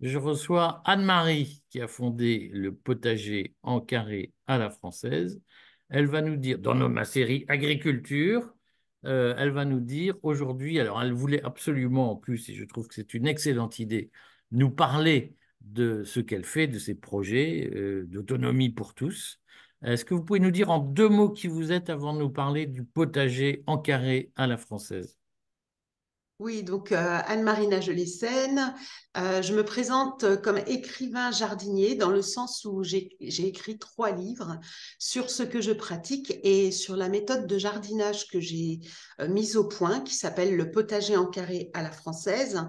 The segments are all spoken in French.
je reçois Anne-Marie qui a fondé le potager en carré à la française. Elle va nous dire, dans ma série Agriculture, euh, elle va nous dire aujourd'hui, alors elle voulait absolument en plus, et je trouve que c'est une excellente idée, nous parler de ce qu'elle fait, de ses projets euh, d'autonomie pour tous. Est-ce que vous pouvez nous dire en deux mots qui vous êtes avant de nous parler du potager en carré à la française? Oui, donc euh, Anne-Marie Nagelesen. Euh, je me présente comme écrivain jardinier dans le sens où j'ai écrit trois livres sur ce que je pratique et sur la méthode de jardinage que j'ai euh, mise au point, qui s'appelle le potager en carré à la française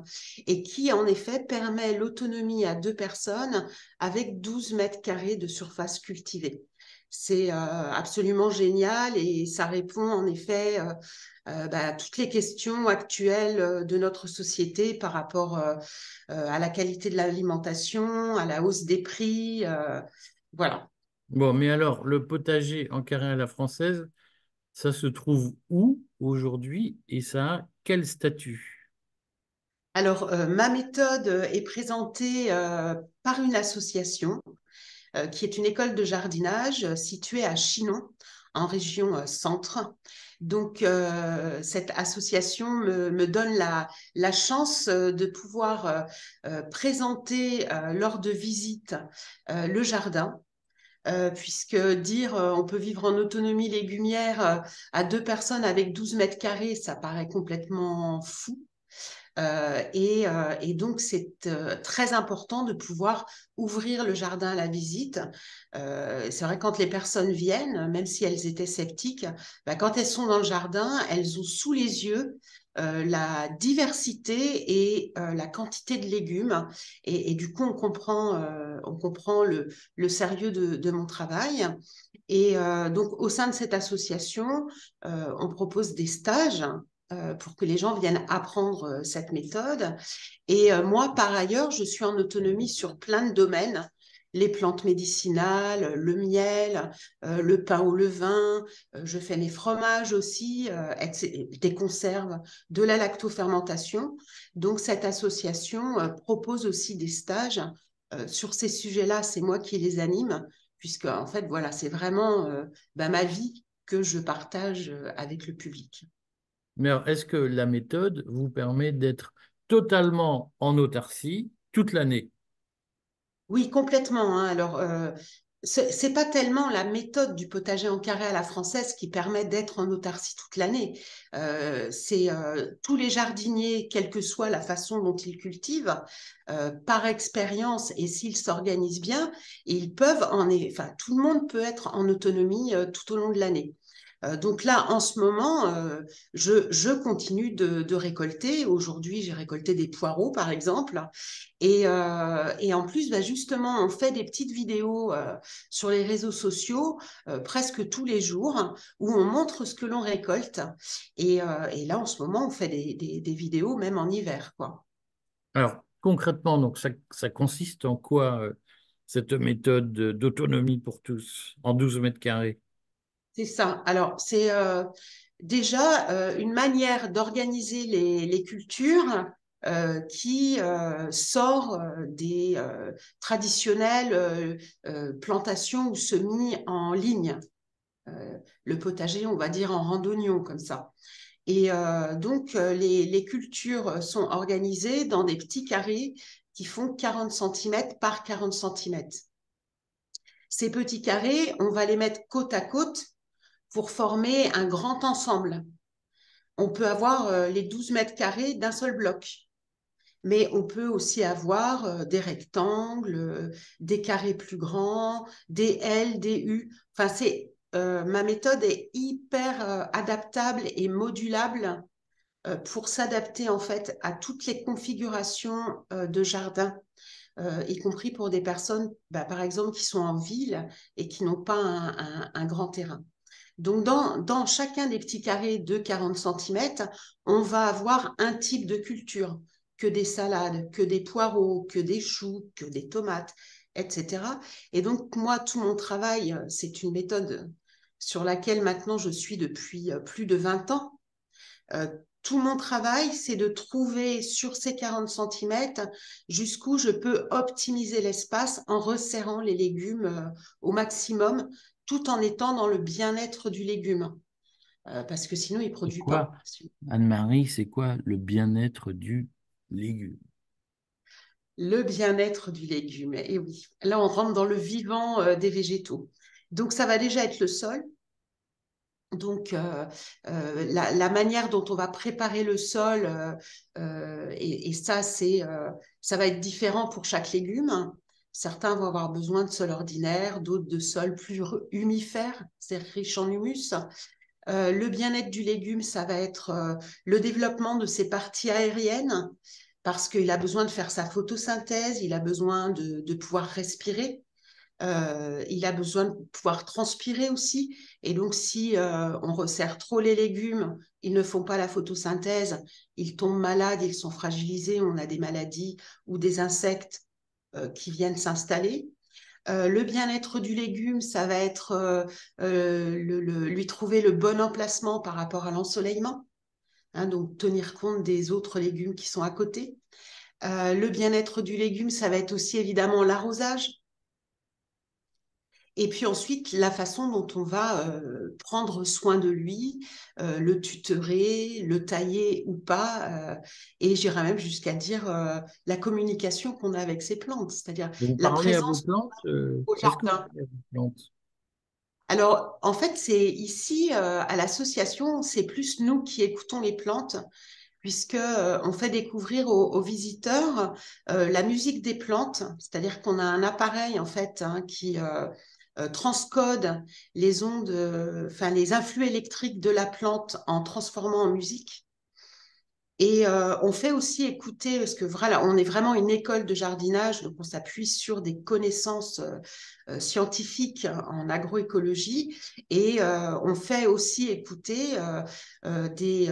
et qui en effet permet l'autonomie à deux personnes avec 12 mètres carrés de surface cultivée. C'est absolument génial et ça répond en effet euh, bah, toutes les questions actuelles euh, de notre société par rapport euh, à la qualité de l'alimentation, à la hausse des prix. voilà. Bon, mais alors, le potager en carré à la française, ça se trouve où aujourd'hui et ça a quel statut? Alors, ma méthode est présentée par une association qui est une école de jardinage située à Chinon, en région centre. Donc, euh, cette association me, donne la, chance euh, de pouvoir euh, présenter lors de visites le jardin. puisque dire on peut vivre en autonomie légumière à deux personnes avec 12 mètres carrés, ça paraît complètement fou. Euh, euh, et, donc, c'est euh, très important de pouvoir ouvrir le jardin à la visite. c'est vrai, quand les personnes viennent, même si elles étaient sceptiques, bah, quand elles sont dans le jardin, elles ont sous les yeux la diversité et la quantité de légumes. Et, du coup, on comprend, on comprend le, sérieux de, mon travail. Et donc, au sein de cette association, on propose des stages pour que les gens viennent apprendre euh, cette méthode. Et euh, moi, par ailleurs, je suis en autonomie sur plein de domaines les plantes médicinales, le miel, le pain au levain, je fais mes fromages aussi, des conserves, de la lactofermentation. Donc cette association propose aussi des stages sur ces sujets-là, c'est moi qui les anime, puisque en fait voilà, c'est vraiment bah, ma vie que je partage avec le public. Mais est-ce que la méthode vous permet d'être totalement en autarcie toute l'année? Oui, complètement. Hein. Alors, euh, ce n'est pas tellement la méthode du potager en carré à la française qui permet d'être en autarcie toute l'année. Euh, c'est euh, tous les jardiniers, quelle que soit la façon dont ils cultivent, par expérience et s'ils s'organisent bien, ils peuvent en, enfin, tout le monde peut être en autonomie tout au long de l'année. Euh, donc là, en ce moment, euh, je, continue de, récolter. Aujourd'hui, j'ai récolté des poireaux, par exemple. Et, euh, en plus, bah, justement, on fait des petites vidéos sur les réseaux sociaux presque tous les jours où on montre ce que l'on récolte. Et, là, en ce moment, on fait des, vidéos même en hiver. Quoi. Alors, concrètement, donc ça, ça consiste en quoi cette méthode d'autonomie pour tous en 12 mètres carrés? C'est ça. Alors, c'est euh, déjà euh, une manière d'organiser les, cultures euh, qui sort des traditionnelles plantations ou semis en ligne. le potager, on va dire en randonnion, comme ça. Et donc, les, les, cultures sont organisées dans des petits carrés qui font 40 cm par 40 cm. Ces petits carrés, on va les mettre côte à côte pour former un grand ensemble. On peut avoir euh, les 12 mètres carrés d'un seul bloc, mais on peut aussi avoir euh, des rectangles, euh, des carrés plus grands, des L, des U. Ma méthode est hyper adaptable et modulable pour s'adapter en fait à toutes les configurations de jardin. y compris pour des personnes, bah, par exemple, qui sont en ville et qui n'ont pas un grand terrain. Donc, dans, chacun des petits carrés de 40 cm, on va avoir un type de culture, que des salades, que des poireaux, que des choux, que des tomates, etc. Et donc, moi, tout mon travail, c'est une méthode sur laquelle maintenant je suis depuis euh, plus de 20 ans. Euh, tout mon travail, c'est de trouver sur ces 40 cm jusqu'où je peux optimiser l'espace en resserrant les légumes euh, au maximum, tout en étant dans le bien-être du légume. Euh, parce que sinon, il ne produit pas. Anne-Marie, c'est quoi le bien-être du légume? Le bien-être du légume, et eh oui. Là, on rentre dans le vivant euh, des végétaux. Donc, ça va déjà être le sol, donc, euh, la, manière dont on va préparer le sol, euh, et, ça, c'est, ça va être différent pour chaque légume. Certains vont avoir besoin de sol ordinaire, d'autres de sol plus humifère, c'est riche en humus. le bien-être du légume, ça va être le développement de ses parties aériennes, parce qu'il a besoin de faire sa photosynthèse, il a besoin de pouvoir respirer. Euh, il a besoin de pouvoir transpirer aussi. Et donc, si euh, on resserre trop les légumes, ils ne font pas la photosynthèse, ils tombent malades, ils sont fragilisés, on a des maladies ou des insectes euh, qui viennent s'installer. le bien-être du légume, ça va être lui trouver le bon emplacement par rapport à l'ensoleillement, hein, donc tenir compte des autres légumes qui sont à côté. le bien-être du légume, ça va être aussi évidemment l'arrosage. Et puis ensuite, la façon dont on va euh, prendre soin de lui, euh, le tutorer, le tailler ou pas, euh, et j'irais même jusqu'à dire la communication qu'on a avec ses plantes, c'est-à-dire la présence au jardin. Alors, en fait, c'est ici, à l'association, c'est plus nous qui écoutons les plantes, puisque on fait découvrir aux, visiteurs la musique des plantes, c'est-à-dire qu'on a un appareil en fait hein, qui euh, transcode les ondes, euh, enfin les influx électriques de la plante en transformant en musique. Et euh, on fait aussi écouter, parce que voilà, on est vraiment une école de jardinage, donc on s'appuie sur des connaissances scientifiques en agroécologie, et on fait aussi écouter des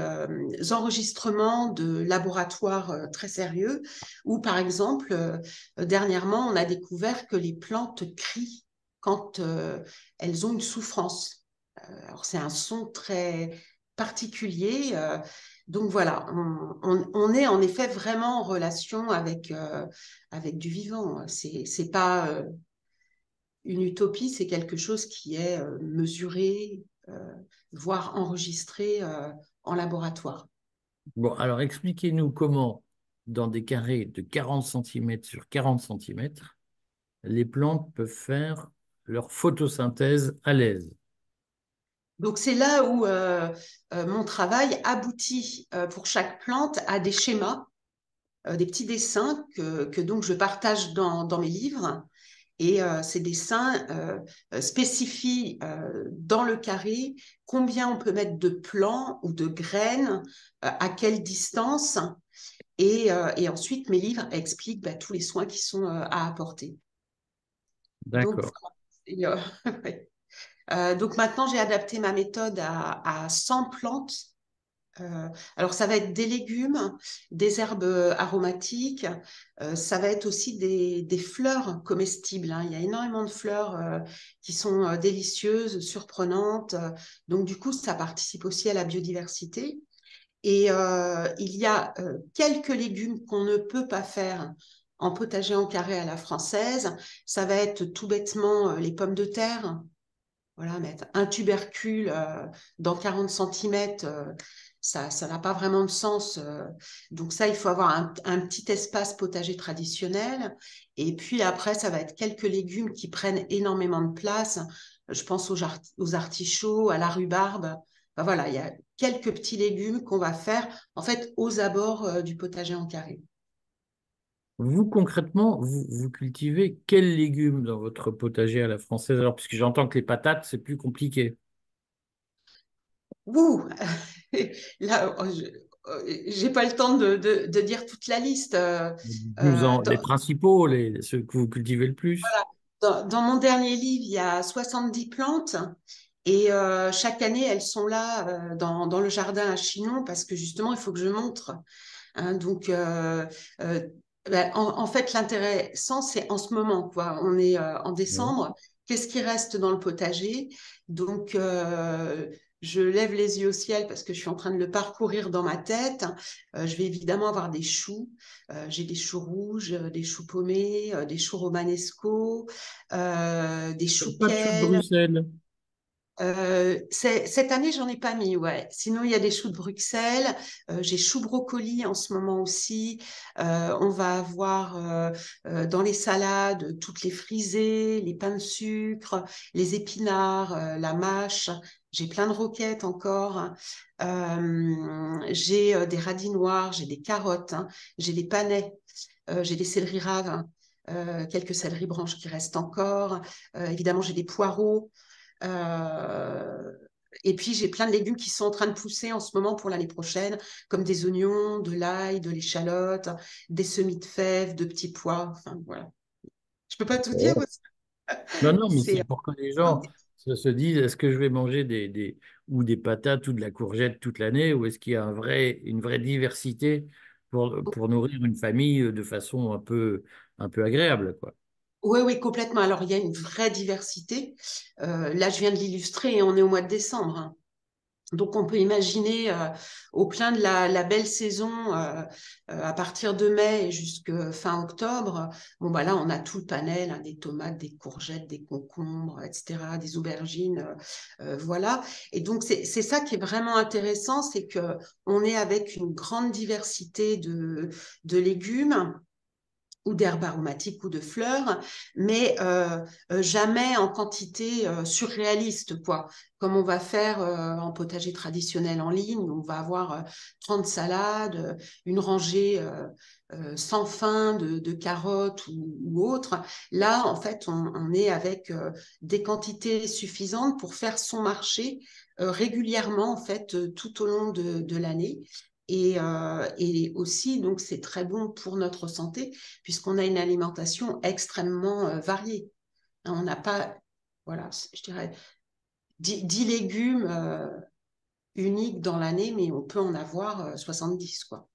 enregistrements de laboratoires très sérieux, où par exemple, dernièrement, on a découvert que les plantes crient quand euh, elles ont une souffrance. Euh, alors c'est un son très particulier. Euh, donc voilà, on, est en effet vraiment en relation avec, avec du vivant. C'est n'est pas une utopie, c'est quelque chose qui est mesuré, voire enregistré en laboratoire. Bon, alors expliquez-nous comment, dans des carrés de 40 cm sur 40 cm, les plantes peuvent faire leur photosynthèse à l'aise. Donc c'est là où euh, euh, mon travail aboutit euh, pour chaque plante à des schémas, des petits dessins que, donc je partage dans, mes livres. Et ces dessins spécifient dans le carré combien on peut mettre de plants ou de graines, à quelle distance. Et, ensuite, mes livres expliquent bah, tous les soins qui sont à apporter. D'accord. Euh, euh, donc maintenant, j'ai adapté ma méthode à, 100 plantes. Euh, alors, ça va être des légumes, des herbes aromatiques, ça va être aussi des, fleurs comestibles. Hein. Il y a énormément de fleurs qui sont délicieuses, surprenantes. Donc, du coup, ça participe aussi à la biodiversité. Et il y a quelques légumes qu'on ne peut pas faire en potager en carré à la française. Ça va être tout bêtement euh, les pommes de terre. Voilà, mettre un tubercule euh, dans 40 cm, euh, ça n'a pas vraiment de sens. donc ça, il faut avoir un, petit espace potager traditionnel. Et puis après, ça va être quelques légumes qui prennent énormément de place. Je pense aux, artichauts, à la rhubarbe. voilà, il y a quelques petits légumes qu'on va faire en fait aux abords du potager en carré. Vous, concrètement, vous, cultivez quels légumes dans votre potager à la française? Alors, puisque j'entends que les patates, c'est plus compliqué. Ouh Là, oh, j'ai pas le temps de, dire toute la liste. Euh, les principaux, les, ceux que vous cultivez le plus. Dans, mon dernier livre, il y a 70 plantes. Et euh, chaque année, elles sont là euh, dans, le jardin à Chinon parce que justement, il faut que je montre. Hein. donc, ben, en, fait, l'intéressant, c'est en ce moment. Quoi. On est euh, en décembre. Qu'est-ce qui reste dans le potager? Donc, euh, je lève les yeux au ciel parce que je suis en train de le parcourir dans ma tête. Euh, je vais évidemment avoir des choux. Euh, j'ai des choux rouges, des choux paumés, des choux romanesco, des choux Pas de choux de Bruxelles. Euh, cette année, j'en ai pas mis, ouais. Sinon, il y a des choux de Bruxelles. Euh, j'ai choux brocoli en ce moment aussi. Euh, on va avoir dans les salades toutes les frisées, les pains de sucre, les épinards, la mâche. J'ai plein de roquettes encore. j'ai des radis noirs, j'ai des carottes, hein. j'ai des panais, j'ai des céleris raves, quelques céleris branches qui restent encore. évidemment, j'ai des poireaux. Euh, et puis, j'ai plein de légumes qui sont en train de pousser en ce moment pour l'année prochaine, comme des oignons, de l'ail, de l'échalote, des semis de fèves, de petits pois. Enfin, voilà. Je peux pas tout dire. Non, non, mais c'est pour que les gens se, disent est-ce que je vais manger des, des, ou des patates ou de la courgette toute l'année ou est-ce qu'il y a un vrai, une vraie diversité pour, pour nourrir une famille de façon un peu, un peu agréable quoi? Oui, oui, complètement. Alors, il y a une vraie diversité. Euh, là, je viens de l'illustrer et on est au mois de décembre. Hein. Donc, on peut imaginer euh, au plein de la, belle saison, euh, à partir de mai jusqu'à fin octobre, bon, bah là, on a tout le panel, hein, des tomates, des courgettes, des concombres, etc., des aubergines, voilà. Et donc, c'est ça qui est vraiment intéressant, c'est qu'on est avec une grande diversité de légumes ou d'herbes aromatiques ou de fleurs, mais euh, euh, jamais en quantité euh, surréaliste. Comme on va faire en potager traditionnel en ligne, où on va avoir 30 salades, une rangée sans fin de, carottes ou, autres. Là, en fait, on, est avec des quantités suffisantes pour faire son marché régulièrement, en tout au long de l'année. Euh, et, aussi, donc, c'est très bon pour notre santé, puisqu'on a une alimentation extrêmement euh, variée. Hein, on n'a pas, voilà, je dirais, 10, légumes euh, uniques dans l'année, mais on peut en avoir 70, quoi.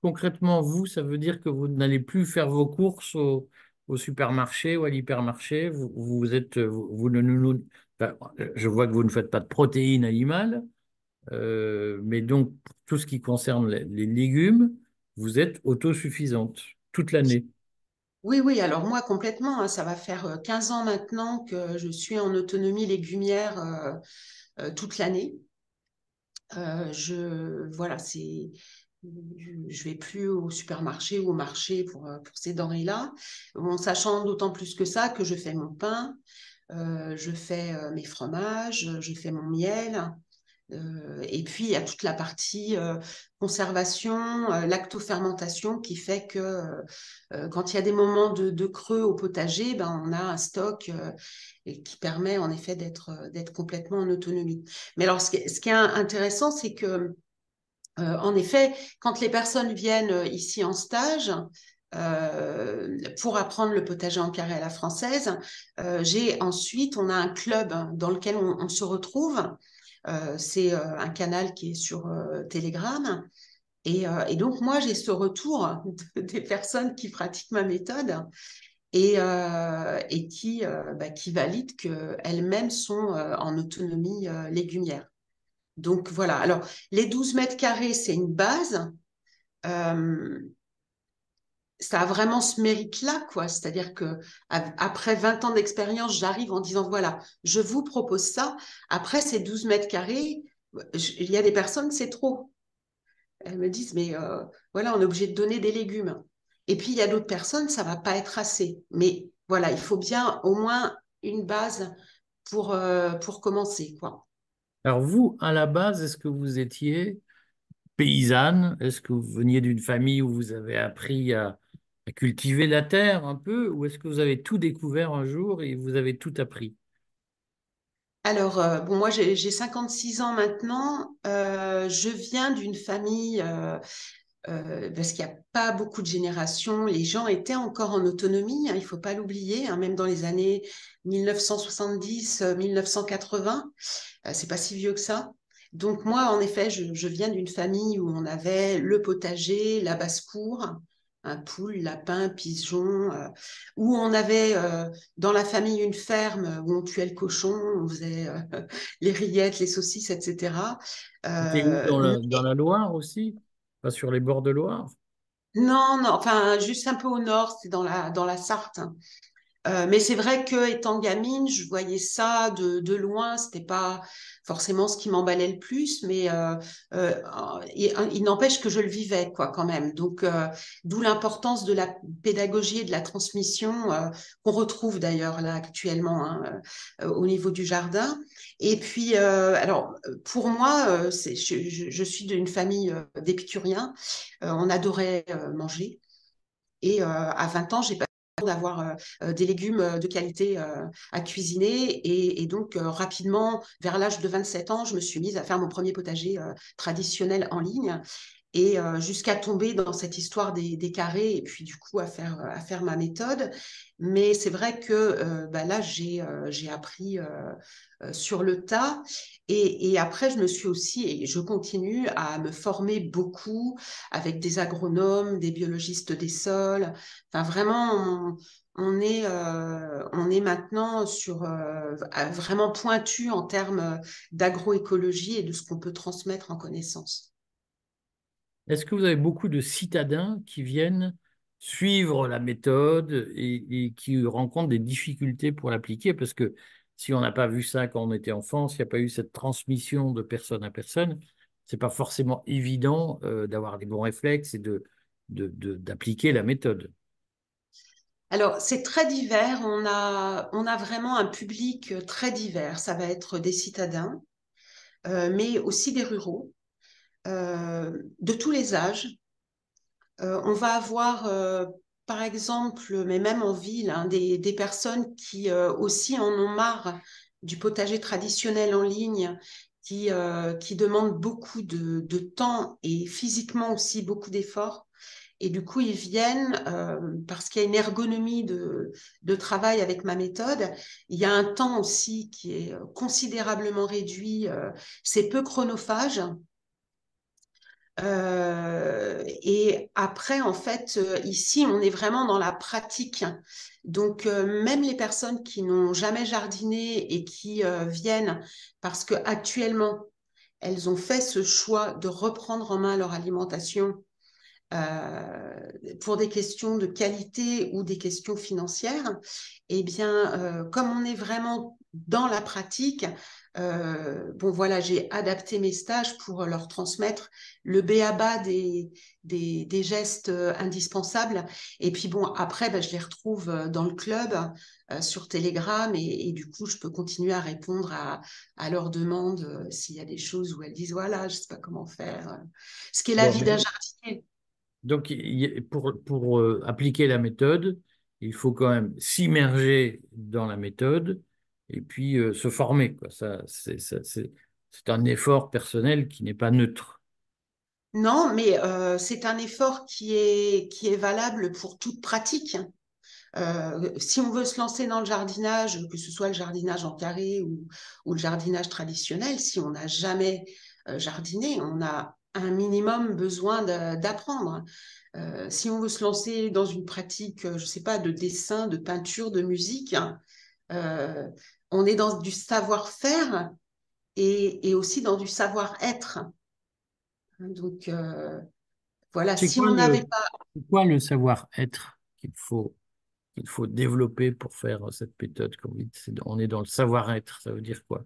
Concrètement, vous, ça veut dire que vous n'allez plus faire vos courses au, supermarché ou à l'hypermarché? Vous, êtes, vous, ne nous, je vois que vous ne faites pas de protéines animales. Euh, mais donc, pour tout ce qui concerne les, légumes, vous êtes autosuffisante toute l'année. Oui, oui, alors moi complètement, hein, ça va faire 15 euh, ans maintenant que je suis en autonomie légumière euh, toute l'année. je voilà, c'est je vais plus au supermarché ou au marché pour, pour ces denrées-là, en sachant d'autant plus que ça que je fais mon pain, je fais mes fromages, je fais mon miel, euh, et puis, il y a toute la partie euh, conservation, euh, lactofermentation qui fait que quand il y a des moments de, creux au potager, ben, on a un stock qui permet en effet d'être complètement en autonomie. Mais alors, ce qui est, intéressant, c'est que, en effet, quand les personnes viennent ici en stage, pour apprendre le potager en carré à la française, j'ai ensuite, on a un club dans lequel on se retrouve c'est euh, un canal qui est sur euh, Telegram. Et, donc, moi, j'ai ce retour des personnes qui pratiquent ma méthode et, et qui, bah, qui valident qu'elles-mêmes sont en autonomie légumière. Donc, voilà. Alors, les 12 mètres carrés, c'est une base ça a vraiment ce mérite-là, quoi. C'est-à-dire que après 20 ans d'expérience, j'arrive en disant voilà, je vous propose ça. Après ces 12 mètres carrés, il y a des personnes, c'est trop. Elles me disent mais euh, voilà, on est obligé de donner des légumes. Et puis il y a d'autres personnes, ça va pas être assez. Mais voilà, il faut bien au moins une base pour euh, commencer, quoi. Alors vous, à la base, est-ce que vous étiez paysanne? Est-ce que vous veniez d'une famille où vous avez appris à, à cultiver la terre un peu ou est-ce que vous avez tout découvert un jour et vous avez tout appris? Alors, euh, bon, moi, j'ai 56 ans maintenant. Euh, je viens d'une famille, euh, parce qu'il n'y a pas beaucoup de générations, les gens étaient encore en autonomie, hein, il ne faut pas l'oublier, hein, même dans les années 1970-1980. c'est pas si vieux que ça. Donc, moi, en effet, je, je viens d'une famille où on avait le potager, la basse-cour, un poule, lapin, pigeon, où on avait dans la famille une ferme où on tuait le cochon, on faisait les rillettes, les saucisses, etc. C'était où dans la, dans la Loire aussi? Pas sur les bords de Loire? Non, non, enfin juste un peu au nord, c'est dans la, dans la Sarthe. Euh, mais c'est vrai que étant gamine, je voyais ça de, de loin. C'était pas forcément ce qui m'emballait le plus, mais euh, euh, il, n'empêche que je le vivais quoi quand même. Donc d'où l'importance de la pédagogie et de la transmission qu'on retrouve d'ailleurs là actuellement hein, au niveau du jardin. Et puis alors pour moi, je, je, je, suis d'une famille d'épicuriens. on adorait manger. Et à 20 ans, j'ai d'avoir euh, euh, des légumes euh, de qualité à cuisiner. Et, donc, rapidement, vers l'âge de 27 ans, je me suis mise à faire mon premier potager traditionnel en ligne et jusqu'à tomber dans cette histoire des, carrés et puis du coup à faire, ma méthode. Mais c'est vrai que bah là, j'ai j'ai appris sur le tas et, après, je me suis aussi, et je continue à me former beaucoup avec des agronomes, des biologistes des sols. Enfin, vraiment, on, est, on est maintenant sur vraiment pointu en termes d'agroécologie et de ce qu'on peut transmettre en connaissances. Est-ce que vous avez beaucoup de citadins qui viennent suivre la méthode et, qui rencontrent des difficultés pour l'appliquer? Parce que si on n'a pas vu ça quand on était enfant, s'il n'y a pas eu cette transmission de personne à personne, c'est pas forcément évident euh, d'avoir des bons réflexes et d'appliquer la méthode. Alors, c'est très divers. On a, vraiment un public très divers. Ça va être des citadins, euh, mais aussi des ruraux. Euh, de tous les âges. Euh, on va avoir, euh, par exemple, mais même en ville, hein, des, personnes qui aussi en ont marre du potager traditionnel en ligne, qui, qui demandent beaucoup de, temps et physiquement aussi beaucoup d'efforts. Et du coup, ils viennent parce qu'il y a une ergonomie de, de, travail avec ma méthode. Il y a un temps aussi qui est considérablement réduit. c'est peu chronophage. Euh, et après, en fait, euh, ici, on est vraiment dans la pratique. Donc, euh, même les personnes qui n'ont jamais jardiné et qui viennent parce que actuellement, elles ont fait ce choix de reprendre en main leur alimentation pour des questions de qualité ou des questions financières, eh bien, comme on est vraiment dans la pratique, euh, bon, voilà, j'ai adapté mes stages pour leur transmettre le béaba des, des, des gestes euh, indispensables. Et puis, bon, après, bah, je les retrouve euh, dans le club sur Telegram et, du coup, je peux continuer à répondre à, à leurs demandes s'il y a des choses où elles disent voilà, je ne sais pas comment faire. Ce qui est la vie d'un jardinier. Donc, pour, pour appliquer la méthode, il faut quand même s'immerger dans la méthode et puis euh, se former. Quoi. Ça, c'est, un effort personnel qui n'est pas neutre. Non, mais euh, c'est un effort qui est, qui est valable pour toute pratique. Euh, si on veut se lancer dans le jardinage, que ce soit le jardinage en carré ou, ou le jardinage traditionnel, si on n'a jamais jardiné, on a un minimum besoin d'apprendre. si on veut se lancer dans une pratique, je ne sais pas, de dessin, de peinture, de musique, euh, on est dans du savoir-faire et, aussi dans du savoir-être. Donc, euh, voilà, si on n'avait pas... C'est quoi le savoir-être qu'il faut, qu'il faut développer pour faire cette méthode On est dans le savoir-être, ça veut dire quoi?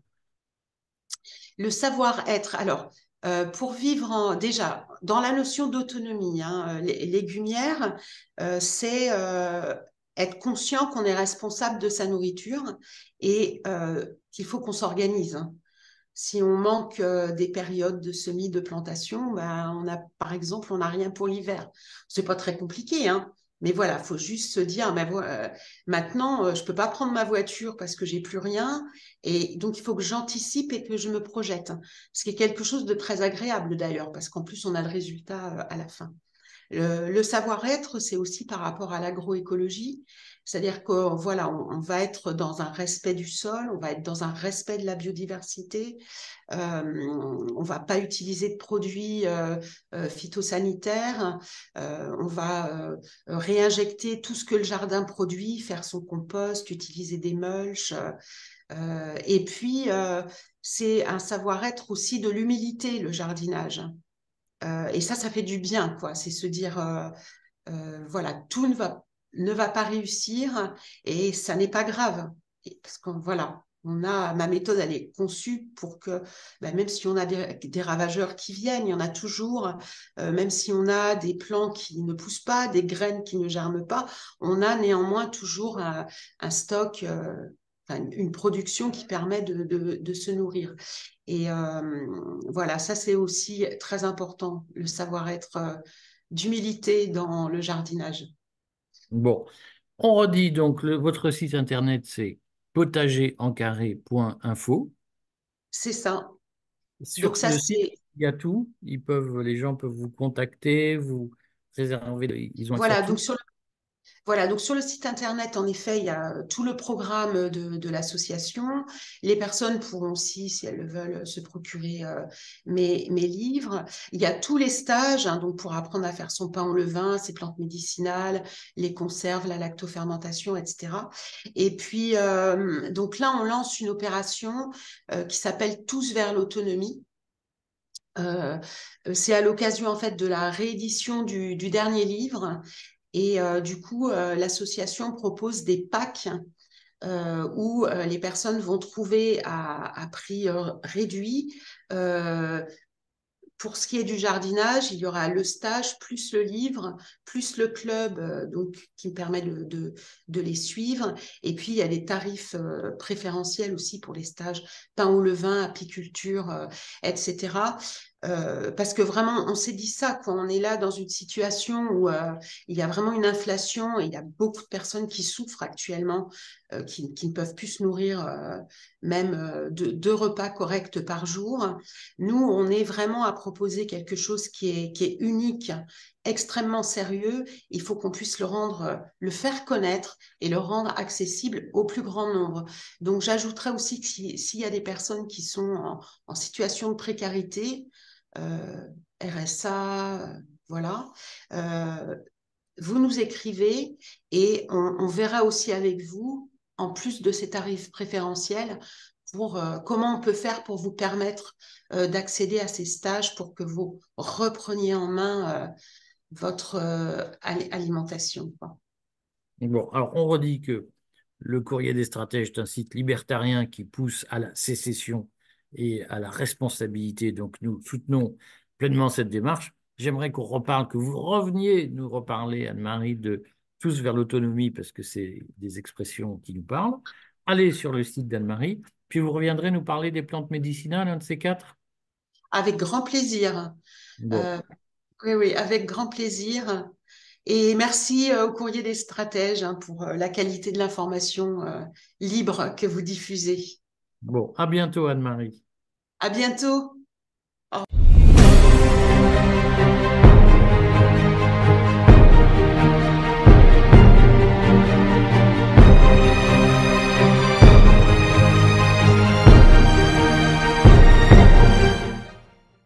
Le savoir-être, alors, euh, pour vivre en, déjà dans la notion d'autonomie, hein, légumière, c'est être conscient qu'on est responsable de sa nourriture et euh, qu'il faut qu'on s'organise. Si on manque euh, des périodes de semis, de plantation, ben, on a, par exemple, on n'a rien pour l'hiver. C'est pas très compliqué, hein, mais voilà, faut juste se dire, mais euh, maintenant, je peux pas prendre ma voiture parce que j'ai plus rien, et donc il faut que j'anticipe et que je me projette. Ce qui est quelque chose de très agréable d'ailleurs, parce qu'en plus on a le résultat à la fin. Le, savoir-être, c'est aussi par rapport à l'agroécologie, C'est-à-dire qu'on voilà, on, va être dans un respect du sol, on va être dans un respect de la biodiversité, euh, on va pas utiliser de produits euh, euh, phytosanitaires, on va réinjecter tout ce que le jardin produit, faire son compost, utiliser des mulches. et puis, c'est un savoir-être aussi de l'humilité, le jardinage. Et ça, ça fait du bien, quoi. C'est se dire, voilà, tout ne va ne va pas réussir et ça n'est pas grave. parce que voilà, on a, ma méthode, elle est conçue pour que, ben, même si on a des, ravageurs qui viennent, il y en a toujours, euh, même si on a des plants qui ne poussent pas, des graines qui ne germent pas, on a néanmoins toujours un, stock, euh, une production qui permet de, se nourrir. Et euh, voilà, ça c'est aussi très important, le savoir-être d'humilité dans le jardinage. Bon, on redit donc votre site internet, c'est potagérencarré.info. C'est ça. Sur donc ça, il y a tout. Ils peuvent, les gens peuvent vous contacter, vous réserver. Ils ont voilà, donc sur le voilà, donc sur le site internet, en effet, il y a tout le programme de, l'association. Les personnes pourront aussi, si elles le veulent, se procurer euh, mes, livres. Il y a tous les stages, hein, donc pour apprendre à faire son pain au levain, ses plantes médicinales, les conserves, la lactofermentation, etc. Et puis, euh, donc là, on lance une opération euh, qui s'appelle Tous vers l'autonomie. c'est à l'occasion en fait de la réédition du dernier livre et euh, du coup, euh, l'association propose des packs euh, où les personnes vont trouver à, prix réduit pour ce qui est du jardinage, il y aura le stage plus le livre, plus le club donc, qui me permet de, les suivre. Et puis, il y a des tarifs préférentiels aussi pour les stages pain au levain, apiculture, etc. Euh, parce que vraiment, on s'est dit ça, quand on est là dans une situation où euh, il y a vraiment une inflation et il y a beaucoup de personnes qui souffrent actuellement, euh, qui, ne peuvent plus se nourrir même de deux repas corrects par jour. Nous, on est vraiment à proposer quelque chose qui est, unique, extrêmement sérieux. Il faut qu'on puisse le rendre, le faire connaître et le rendre accessible au plus grand nombre. Donc, j'ajouterais aussi que s'il y a des personnes qui sont en situation de précarité, euh, RSA, voilà. Euh, vous nous écrivez et on, verra aussi avec vous, en plus de ces tarifs préférentiels, pour euh, comment on peut faire pour vous permettre d'accéder à ces stages pour que vous repreniez en main votre alimentation. Bon, alors on redit que le Courrier des stratèges est un site libertarien qui pousse à la sécession et à la responsabilité. Donc nous soutenons pleinement cette démarche. J'aimerais qu'on reparle, que vous reveniez nous reparler, Anne-Marie, de tous vers l'autonomie, parce que c'est des expressions qui nous parlent. Allez sur le site d'Anne-Marie, puis vous reviendrez nous parler des plantes médicinales, un de ces quatre? Avec grand plaisir. Euh, oui, oui, avec grand plaisir. Et merci euh, au courrier des stratèges hein, pour euh, la qualité de l'information libre que vous diffusez. Bon, à bientôt Anne-Marie. À bientôt.